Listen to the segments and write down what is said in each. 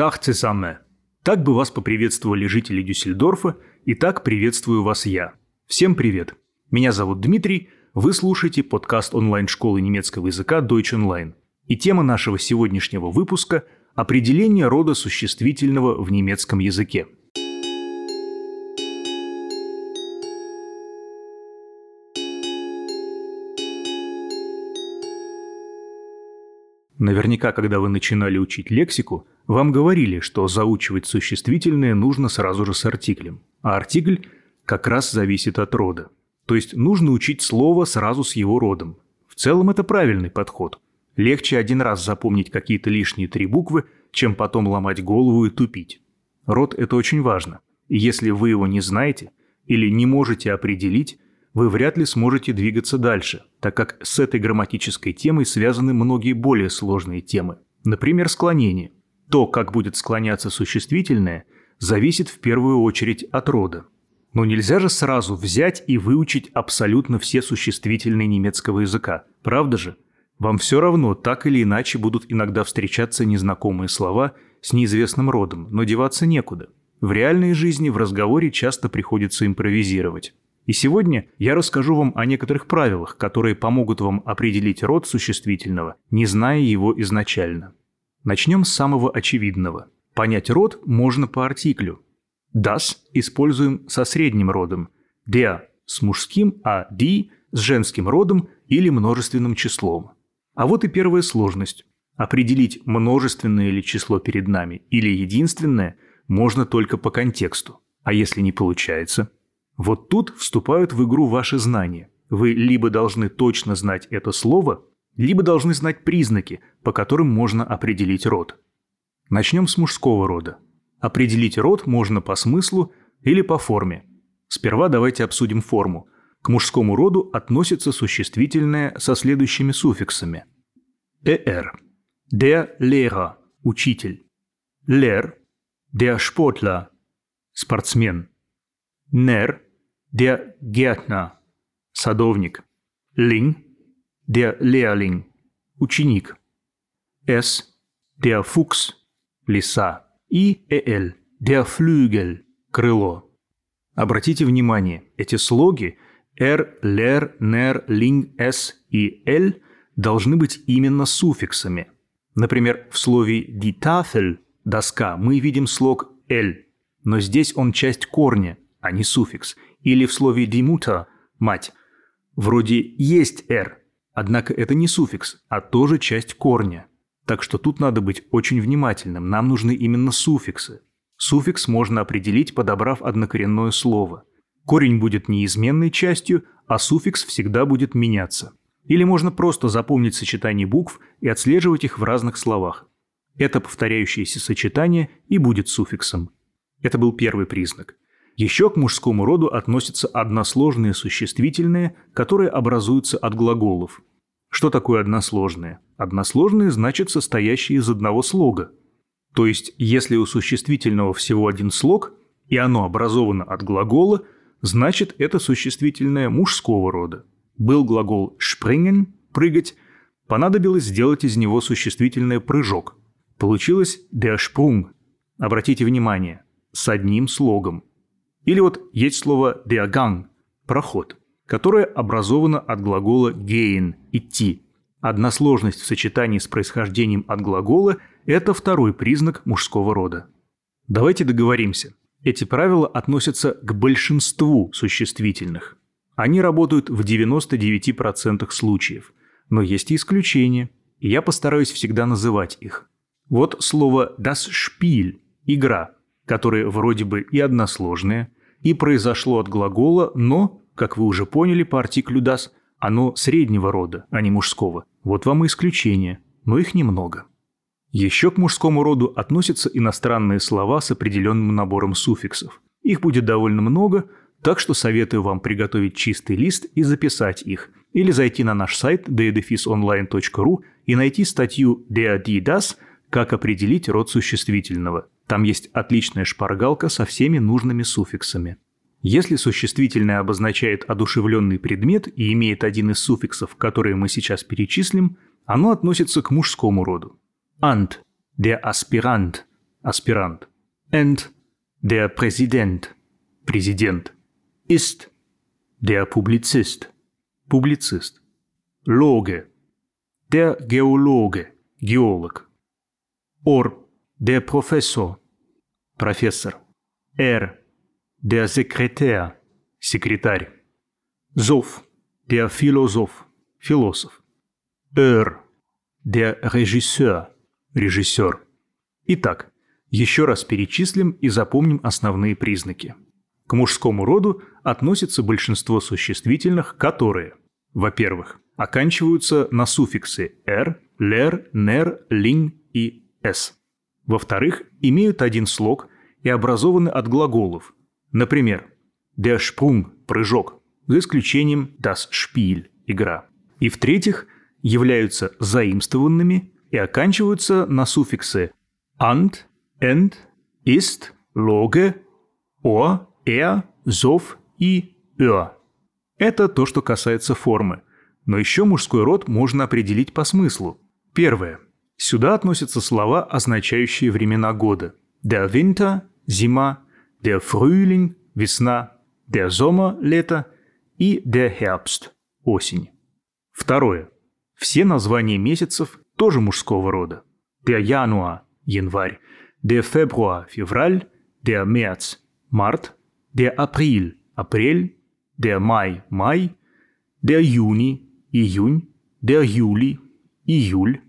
«Тах zusammen». Так бы вас поприветствовали жители Дюссельдорфа, и так приветствую вас я. Всем привет. Меня зовут Дмитрий, вы слушаете подкаст онлайн-школы немецкого языка Deutsch Online. И тема нашего сегодняшнего выпуска – определение рода существительного в немецком языке – Наверняка, когда вы начинали учить лексику, вам говорили, что заучивать существительное нужно сразу же с артиклем. А артикль как раз зависит от рода. То есть нужно учить слово сразу с его родом. В целом это правильный подход. Легче один раз запомнить какие-то лишние три буквы, чем потом ломать голову и тупить. Род – это очень важно. И если вы его не знаете или не можете определить, вы вряд ли сможете двигаться дальше, так как с этой грамматической темой связаны многие более сложные темы. Например, склонение. То, как будет склоняться существительное, зависит в первую очередь от рода. Но нельзя же сразу взять и выучить абсолютно все существительные немецкого языка, правда же? Вам все равно так или иначе будут иногда встречаться незнакомые слова с неизвестным родом, но деваться некуда. В реальной жизни в разговоре часто приходится импровизировать. И сегодня я расскажу вам о некоторых правилах, которые помогут вам определить род существительного, не зная его изначально. Начнем с самого очевидного. Понять род можно по артиклю. Das используем со средним родом, der с мужским, а die с женским родом или множественным числом. А вот и первая сложность. Определить, множественное ли число перед нами или единственное, можно только по контексту. А если не получается – вот тут вступают в игру ваши знания. Вы либо должны точно знать это слово, либо должны знать признаки, по которым можно определить род. Начнем с мужского рода. Определить род можно по смыслу или по форме. Сперва давайте обсудим форму. К мужскому роду относится существительное со следующими суффиксами. «er» – «der Lehrer» – «учитель», «ler» – «der Sportler» – «спортсмен», «ner» der Gärtner – садовник, Ling – der Lehrling – ученик, S – der Fuchs – лиса и EL – der Flügel – крыло. Обратите внимание, эти слоги R, Ler, Ner, Ling, S и L должны быть именно суффиксами. Например, в слове die Tafel – доска мы видим слог L, но здесь он часть корня, а не суффикс – или в слове «димута» – «мать». Вроде есть «р», однако это не суффикс, а тоже часть корня. Так что тут надо быть очень внимательным, нам нужны именно суффиксы. Суффикс можно определить, подобрав однокоренное слово. Корень будет неизменной частью, а суффикс всегда будет меняться. Или можно просто запомнить сочетание букв и отслеживать их в разных словах. Это повторяющееся сочетание и будет суффиксом. Это был первый признак. Еще к мужскому роду относятся односложные существительные, которые образуются от глаголов. Что такое односложные? Односложные значит состоящие из одного слога. То есть, если у существительного всего один слог, и оно образовано от глагола, значит это существительное мужского рода. Был глагол springen – прыгать, понадобилось сделать из него существительное прыжок. Получилось der Sprung. Обратите внимание, с одним слогом – или вот есть слово «диаган» – «проход», которое образовано от глагола «gehen» – «идти». Односложность в сочетании с происхождением от глагола – это второй признак мужского рода. Давайте договоримся. Эти правила относятся к большинству существительных. Они работают в 99% случаев. Но есть и исключения, и я постараюсь всегда называть их. Вот слово «das Spiel» – «игра», которое вроде бы и односложное, и произошло от глагола, но, как вы уже поняли по артиклю «das», оно среднего рода, а не мужского. Вот вам и исключение, но их немного. Еще к мужскому роду относятся иностранные слова с определенным набором суффиксов. Их будет довольно много, так что советую вам приготовить чистый лист и записать их, или зайти на наш сайт deadefisonline.ru и найти статью «Der die das» «Как определить род существительного». Там есть отличная шпаргалка со всеми нужными суффиксами. Если существительное обозначает одушевленный предмет и имеет один из суффиксов, которые мы сейчас перечислим, оно относится к мужскому роду. Ant – der Aspirant, – аспирант. End – der Präsident – президент. Ist – der Publizist – публицист. Loge – der Geologe – геолог. Or – der Professor – профессор. Er – der Sekretär – секретарь. Зов – der Philosoph – философ. Er – der Regisseur – режиссер. Итак, еще раз перечислим и запомним основные признаки. К мужскому роду относится большинство существительных, которые, во-первых, оканчиваются на суффиксы «р», «лер», «нер», «линь» и «с». Во-вторых, имеют один слог и образованы от глаголов. Например, «der Sprung» – «прыжок», за исключением «das Spiel» – «игра». И в-третьих, являются заимствованными и оканчиваются на суффиксы «ant», «end», «ist», «loge», «о», «er», «зов» и «ё». Это то, что касается формы. Но еще мужской род можно определить по смыслу. Первое. Сюда относятся слова, означающие времена года. Der Winter – зима, der Frühling – весна, der Sommer – лето и der Herbst – осень. Второе. Все названия месяцев тоже мужского рода. Der Januar – январь, der Februar – февраль, der März – март, der April – апрель, der Mai – май, der Juni – июнь, der Juli – июль,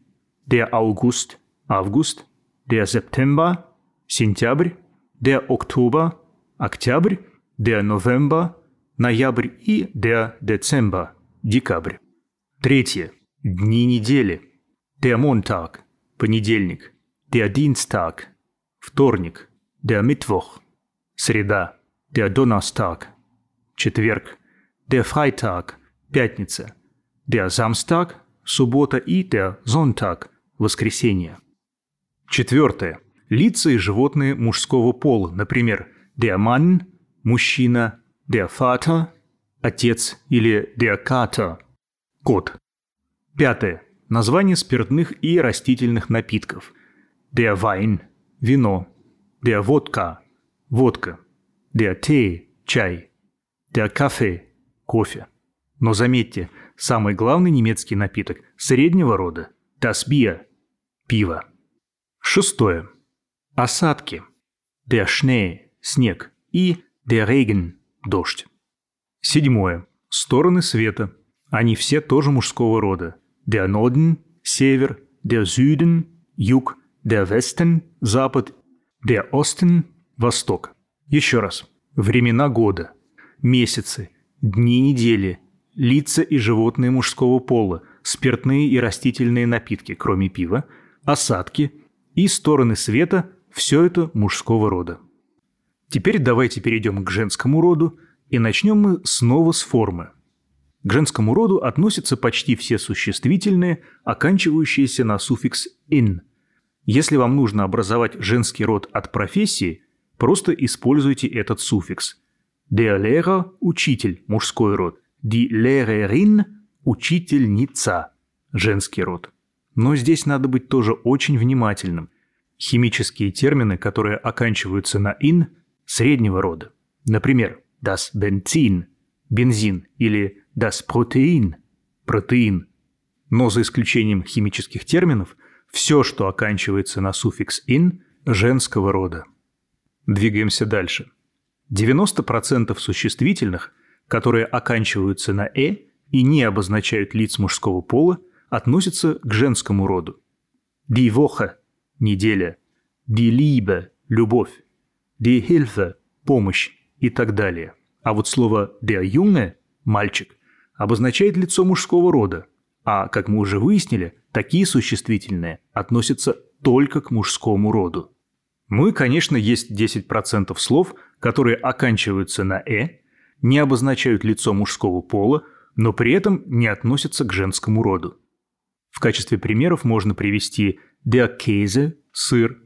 der August – август, der September – сентябрь, der Oktober – октябрь, der November – ноябрь и der Dezember – декабрь. Третье. Дни недели. Der Montag – понедельник. Der Dienstag – вторник. Der Mittwoch – среда. Der Donnerstag – четверг. Der Freitag – пятница. Der Samstag – суббота и der Sonntag – воскресенье. Четвертое. Лица и животные мужского пола, например, der Mann – мужчина, der Vater – отец или der Kater – кот. Пятое. Название спиртных и растительных напитков – Der Wein – вино. Der Wodka – водка. Der Tee – чай. Der Kaffee – кофе. Но заметьте, самый главный немецкий напиток среднего рода – das Bier – пиво. Шестое. Осадки. Der Schnee – снег. И der Regen – дождь. Седьмое. Стороны света. Они все тоже мужского рода. Der Norden – север. Der Süden – юг. Der Westen – запад, der Osten – восток. Еще раз. Времена года, месяцы, дни недели, лица и животные мужского пола, спиртные и растительные напитки, кроме пива, осадки и стороны света – все это мужского рода. Теперь давайте перейдем к женскому роду, и начнем мы снова с формы. К женскому роду относятся почти все существительные, оканчивающиеся на суффикс «in», если вам нужно образовать женский род от профессии, просто используйте этот суффикс. Der Lehrer – учитель, мужской род. Die Lehrerin – учительница, женский род. Но здесь надо быть тоже очень внимательным. Химические термины, которые оканчиваются на «in», среднего рода. Например, das Benzin – бензин или das Protein – протеин. Но за исключением химических терминов – все, что оканчивается на суффикс «ин», женского рода. Двигаемся дальше. 90% существительных, которые оканчиваются на «э» и не обозначают лиц мужского пола, относятся к женскому роду. Die Woche – неделя, die Liebe – любовь, die Hilfe – помощь и так далее. А вот слово der Junge – мальчик – обозначает лицо мужского рода, а, как мы уже выяснили, такие существительные относятся только к мужскому роду. Ну и, конечно, есть 10% слов, которые оканчиваются на «э», не обозначают лицо мужского пола, но при этом не относятся к женскому роду. В качестве примеров можно привести der Käse – сыр,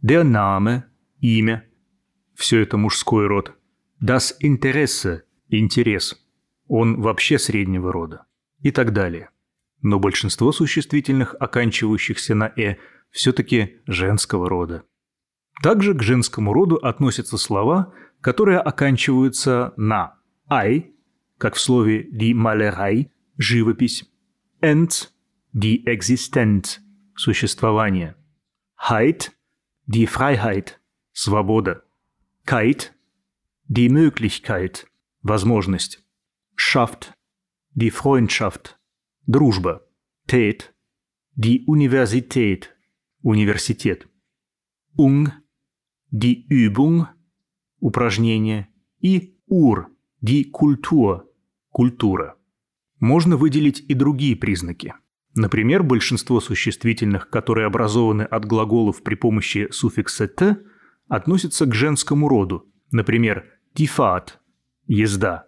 der Name – имя. Все это мужской род. Das Interesse – интерес. Он вообще среднего рода. И так далее но большинство существительных, оканчивающихся на «э», все-таки женского рода. Также к женскому роду относятся слова, которые оканчиваются на «ай», как в слове «die Malerei» – живопись, «ent» – «die Existent» – существование, «heit» – «die Freiheit» – свобода, «keit» – «die Möglichkeit» – возможность, «schafft» – «die Freundschaft» – дружба, «tät» – «die Universität» – университет, «ung» – «die Übung» – упражнение и «ur» – «die Kultur» культура. Можно выделить и другие признаки. Например, большинство существительных, которые образованы от глаголов при помощи суффикса «т», относятся к женскому роду, например, «тифат» – «езда»,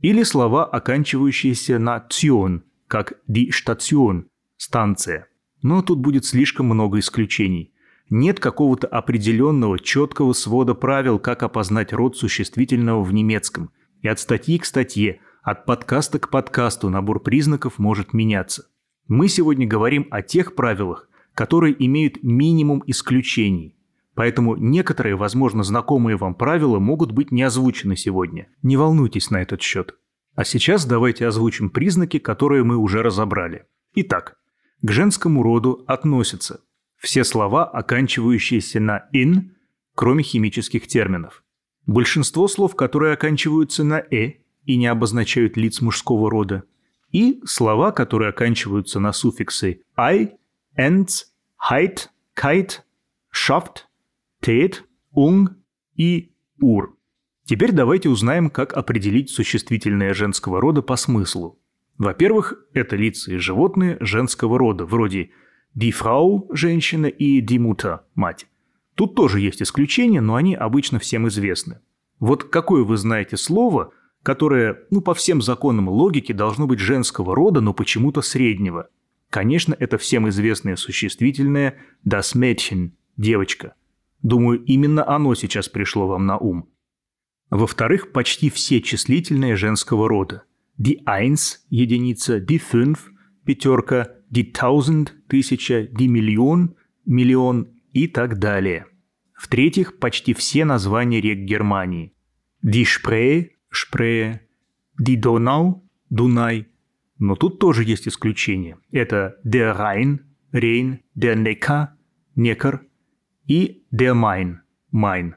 или слова, оканчивающиеся на «тион», как «ди штацион» – «станция». Но тут будет слишком много исключений. Нет какого-то определенного четкого свода правил, как опознать род существительного в немецком. И от статьи к статье, от подкаста к подкасту набор признаков может меняться. Мы сегодня говорим о тех правилах, которые имеют минимум исключений. Поэтому некоторые, возможно, знакомые вам правила могут быть не озвучены сегодня. Не волнуйтесь на этот счет. А сейчас давайте озвучим признаки, которые мы уже разобрали. Итак, к женскому роду относятся все слова, оканчивающиеся на «ин», кроме химических терминов. Большинство слов, которые оканчиваются на «э», и не обозначают лиц мужского рода, и слова, которые оканчиваются на суффиксы «ei», «ends», «heit», «kite», «schafft», «tät», «ung» и «ur». Теперь давайте узнаем, как определить существительное женского рода по смыслу. Во-первых, это лица и животные женского рода, вроде «die Frau» – женщина и «die Mutter» – мать. Тут тоже есть исключения, но они обычно всем известны. Вот какое вы знаете слово – которое, ну, по всем законам логики должно быть женского рода, но почему-то среднего. Конечно, это всем известное существительное «das Mädchen» – «девочка». Думаю, именно оно сейчас пришло вам на ум. Во-вторых, почти все числительные женского рода. Die eins – единица, die fünf – пятерка, die tausend – тысяча, die Million – миллион и так далее. В-третьих, почти все названия рек Германии. Die Spree Шпрее, Ди Донау, Дунай. Но тут тоже есть исключение. Это Der Rhein, Рейн, Der Neckar, Некар и Der Main, Майн.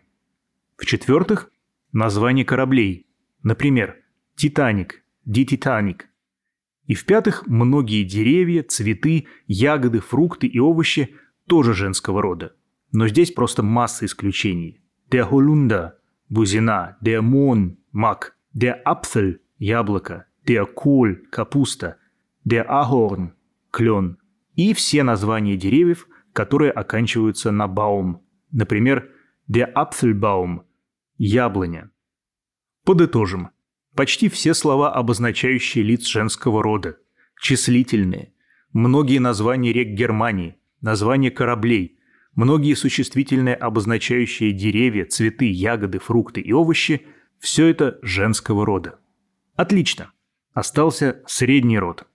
В-четвертых, название кораблей. Например, Титаник, Ди Титаник. И в-пятых, многие деревья, цветы, ягоды, фрукты и овощи тоже женского рода. Но здесь просто масса исключений. Der Holunder, Бузина, Der Mohn, мак, der Apfel – яблоко, der Kohl – капуста, der Ahorn – клен. И все названия деревьев, которые оканчиваются на Baum, например, der Apfelbaum – яблоня. Подытожим. Почти все слова, обозначающие лиц женского рода, числительные, многие названия рек Германии, названия кораблей – многие существительные, обозначающие деревья, цветы, ягоды, фрукты и овощи – все это женского рода. Отлично. Остался средний род.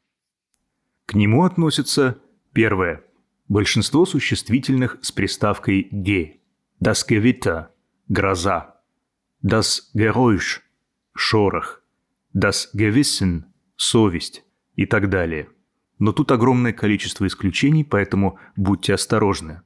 К нему относятся первое. Большинство существительных с приставкой «ге». Das Gewitter – гроза. Das Geräusch – шорох. Das Gewissen – совесть и так далее. Но тут огромное количество исключений, поэтому будьте осторожны.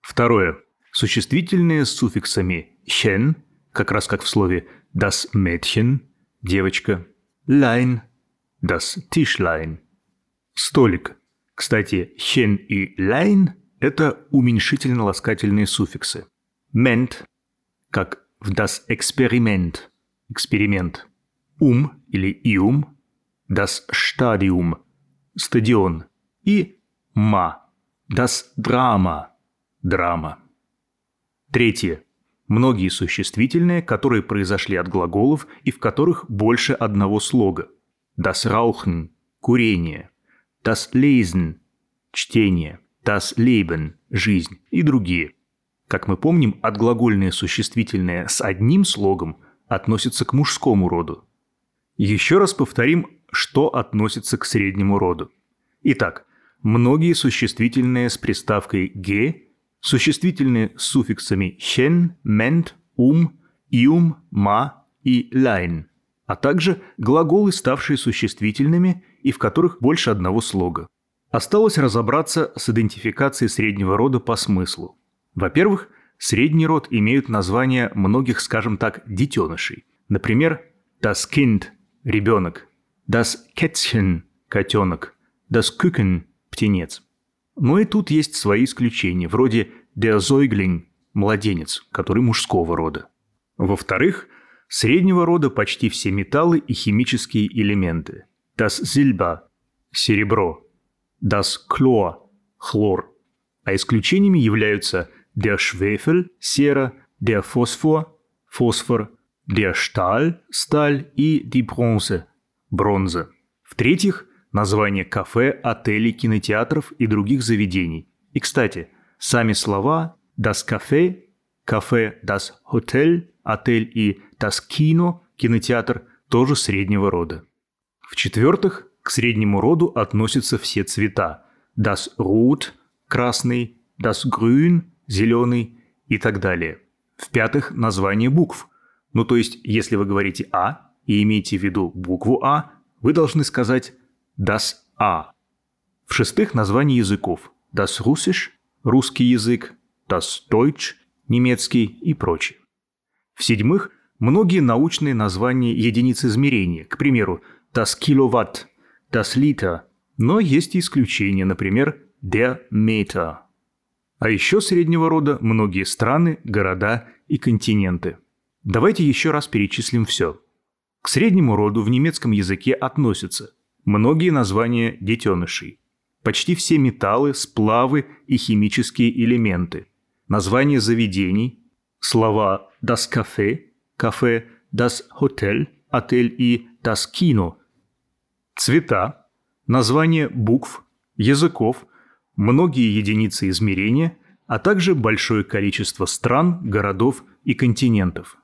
Второе. Существительные с суффиксами «chen» как раз как в слове «das Mädchen» – девочка, «lein» – «das Tischlein» – столик. Кстати, «chen» и «lein» – это уменьшительно-ласкательные суффиксы. «Ment» – как в «das Experiment» – эксперимент. «Um» или «ium» – «das Stadium» – стадион. И «ma» – «das Drama» – драма. Третье – Многие существительные, которые произошли от глаголов и в которых больше одного слога. Das Rauchen – курение. Das Lesen – чтение. Das Leben – жизнь и другие. Как мы помним, отглагольные существительные с одним слогом относятся к мужскому роду. Еще раз повторим, что относится к среднему роду. Итак, многие существительные с приставкой «ге» существительные с суффиксами «chen», «ment», «ум», «иум», «ма» и «лайн», а также глаголы, ставшие существительными и в которых больше одного слога. Осталось разобраться с идентификацией среднего рода по смыслу. Во-первых, средний род имеют названия многих, скажем так, детенышей. Например, das Kind – ребенок, das Kätzchen – котенок, das Küken – птенец. Но и тут есть свои исключения, вроде der Säugling – младенец, который мужского рода. Во-вторых, среднего рода почти все металлы и химические элементы. Das Silber – серебро, das Chlor – хлор. А исключениями являются der Schwefel – сера, der Phosphor – фосфор, der Stahl – сталь и die Bronze – бронза. В-третьих, названия кафе, отелей, кинотеатров и других заведений. И, кстати, сами слова «das Café», «кафе», «das Hotel», «отель» и «das Kino», «кинотеатр» тоже среднего рода. В-четвертых, к среднему роду относятся все цвета. Das Rot – красный, das Grün – зеленый и так далее. В-пятых, название букв. Ну то есть, если вы говорите «а» и имеете в виду букву «а», вы должны сказать das A. В-шестых, название языков. Das Russisch – русский язык, das Deutsch – немецкий и прочее. В-седьмых, многие научные названия единиц измерения, к примеру, das Kilowatt, das Liter, но есть и исключения, например, der Meter. А еще среднего рода многие страны, города и континенты. Давайте еще раз перечислим все. К среднему роду в немецком языке относятся многие названия детенышей, почти все металлы, сплавы и химические элементы, названия заведений, слова «das Café», «кафе», «das Hotel», «отель» и «das Kino», цвета, названия букв, языков, многие единицы измерения, а также большое количество стран, городов и континентов.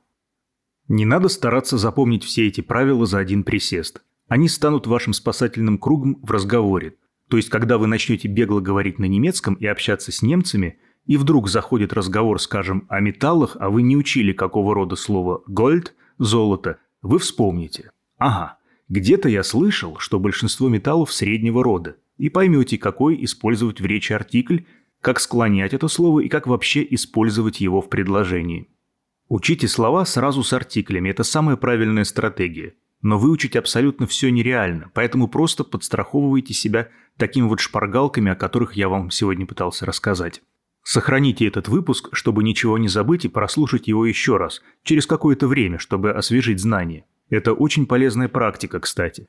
Не надо стараться запомнить все эти правила за один присест. Они станут вашим спасательным кругом в разговоре. То есть, когда вы начнете бегло говорить на немецком и общаться с немцами, и вдруг заходит разговор, скажем, о металлах, а вы не учили какого рода слово «гольд» – «золото», вы вспомните. Ага, где-то я слышал, что большинство металлов среднего рода, и поймете, какой использовать в речи артикль, как склонять это слово и как вообще использовать его в предложении. Учите слова сразу с артиклями – это самая правильная стратегия – но выучить абсолютно все нереально, поэтому просто подстраховывайте себя такими вот шпаргалками, о которых я вам сегодня пытался рассказать. Сохраните этот выпуск, чтобы ничего не забыть и прослушать его еще раз, через какое-то время, чтобы освежить знания. Это очень полезная практика, кстати.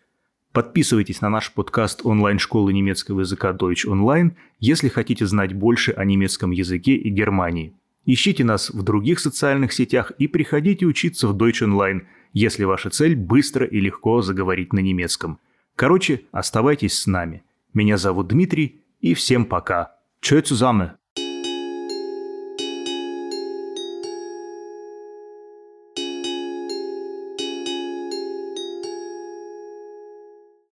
Подписывайтесь на наш подкаст онлайн-школы немецкого языка Deutsch Online, если хотите знать больше о немецком языке и Германии. Ищите нас в других социальных сетях и приходите учиться в Deutsch Online – если ваша цель быстро и легко заговорить на немецком. Короче, оставайтесь с нами. Меня зовут Дмитрий, и всем пока. Tschö zusammen!